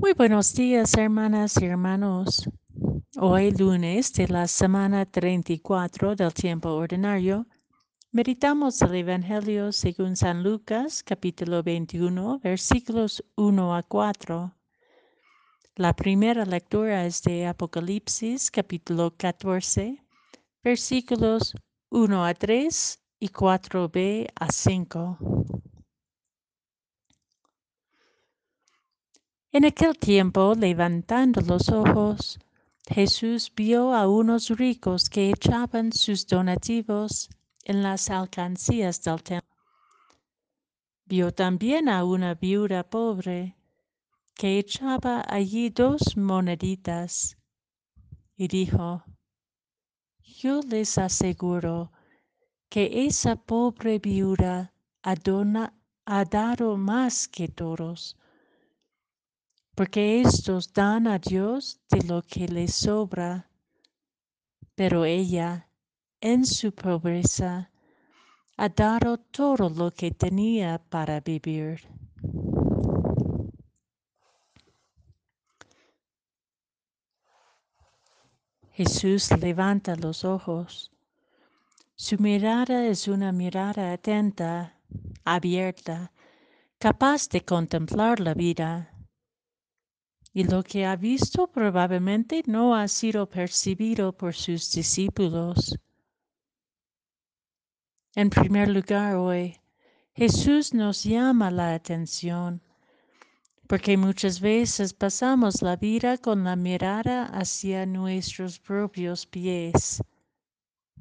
Muy buenos días, hermanas y hermanos. Hoy lunes de la semana 34 del tiempo ordinario, meditamos el Evangelio según San Lucas, capítulo 21, versículos 1 a 4. La primera lectura es de Apocalipsis, capítulo 14, versículos 1 a 3 y 4b a 5. En aquel tiempo, levantando los ojos, Jesús vio a unos ricos que echaban sus donativos en las alcancías del templo. Vio también a una viuda pobre que echaba allí dos moneditas y dijo, yo les aseguro que esa pobre viuda ha, ha dado más que todos porque estos dan a Dios de lo que les sobra, pero ella, en su pobreza, ha dado todo lo que tenía para vivir. Jesús levanta los ojos. Su mirada es una mirada atenta, abierta, capaz de contemplar la vida y lo que ha visto probablemente no ha sido percibido por sus discípulos. En primer lugar, hoy, Jesús nos llama la atención, porque muchas veces pasamos la vida con la mirada hacia nuestros propios pies,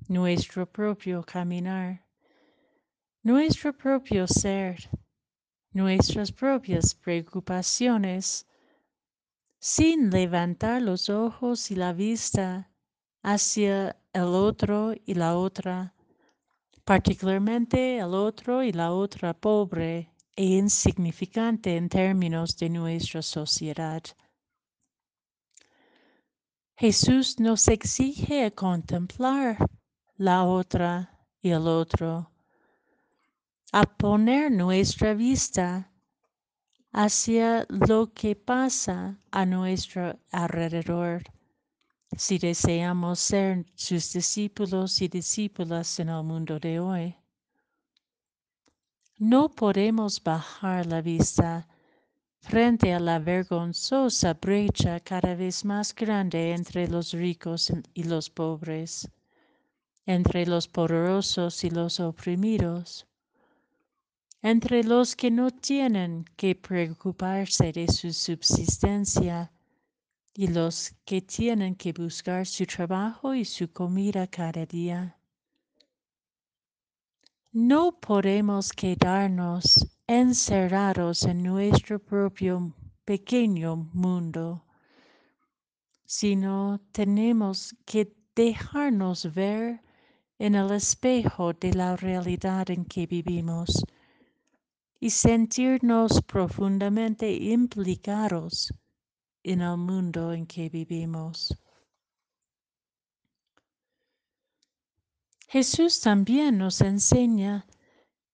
nuestro propio caminar, nuestro propio ser, nuestras propias preocupaciones, sin levantar los ojos y la vista hacia el otro y la otra, particularmente el otro y la otra pobre e insignificante en términos de nuestra sociedad. Jesús nos exige contemplar la otra y el otro, a poner nuestra vista hacia lo que pasa a nuestro alrededor si deseamos ser sus discípulos y discípulas en el mundo de hoy. No podemos bajar la vista frente a la vergonzosa brecha cada vez más grande entre los ricos y los pobres, entre los poderosos y los oprimidos entre los que no tienen que preocuparse de su subsistencia y los que tienen que buscar su trabajo y su comida cada día. No podemos quedarnos encerrados en nuestro propio pequeño mundo, sino tenemos que dejarnos ver en el espejo de la realidad en que vivimos y sentirnos profundamente implicados en el mundo en que vivimos. Jesús también nos enseña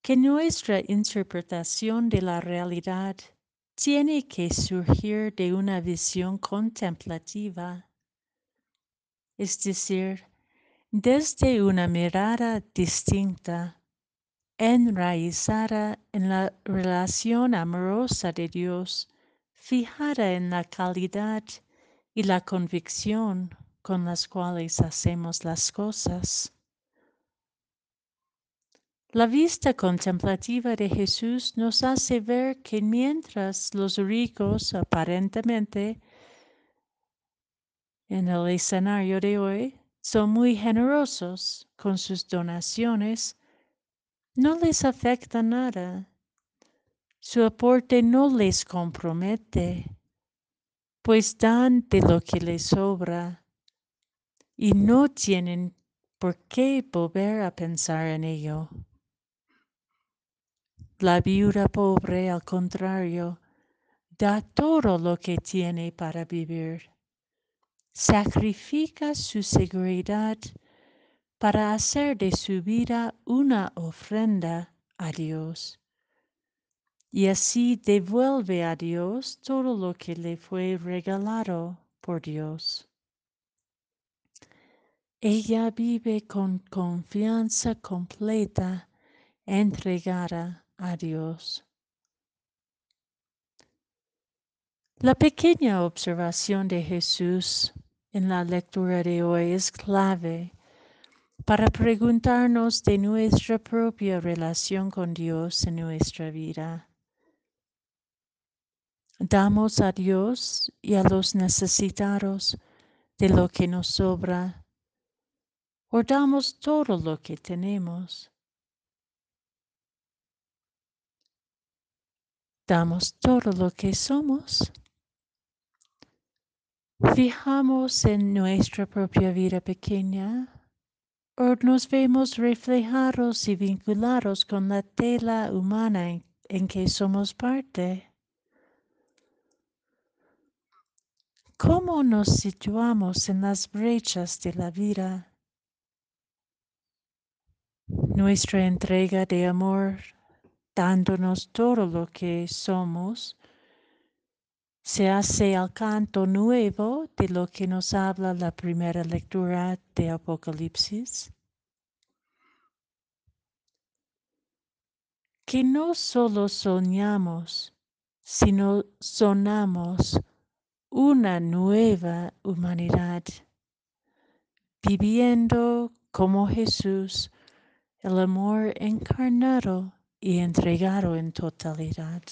que nuestra interpretación de la realidad tiene que surgir de una visión contemplativa, es decir, desde una mirada distinta enraizada en la relación amorosa de Dios, fijada en la calidad y la convicción con las cuales hacemos las cosas. La vista contemplativa de Jesús nos hace ver que mientras los ricos aparentemente en el escenario de hoy son muy generosos con sus donaciones, no les afecta nada. Su aporte no les compromete, pues dan de lo que les sobra y no tienen por qué volver a pensar en ello. La viuda pobre, al contrario, da todo lo que tiene para vivir. Sacrifica su seguridad para hacer de su vida una ofrenda a Dios. y así devuelve a Dios todo lo que le fue regalado por Dios. Ella vive con confianza completa, entregada a Dios. La pequeña observación de Jesús en la lectura de hoy es clave para preguntarnos de nuestra propia relación con Dios en nuestra vida. Damos a Dios y a los necesitados de lo que nos sobra, o damos todo lo que tenemos. Damos todo lo que somos. Fijamos en nuestra propia vida pequeña nos vemos reflejados y vinculados con la tela humana en, en que somos parte. ¿Cómo nos situamos en las brechas de la vida? Nuestra entrega de amor, dándonos todo lo que somos, se hace al canto nuevo de lo que nos habla la primera lectura de Apocalipsis. Que no solo soñamos, sino sonamos una nueva humanidad, viviendo como Jesús el amor encarnado y entregado en totalidad.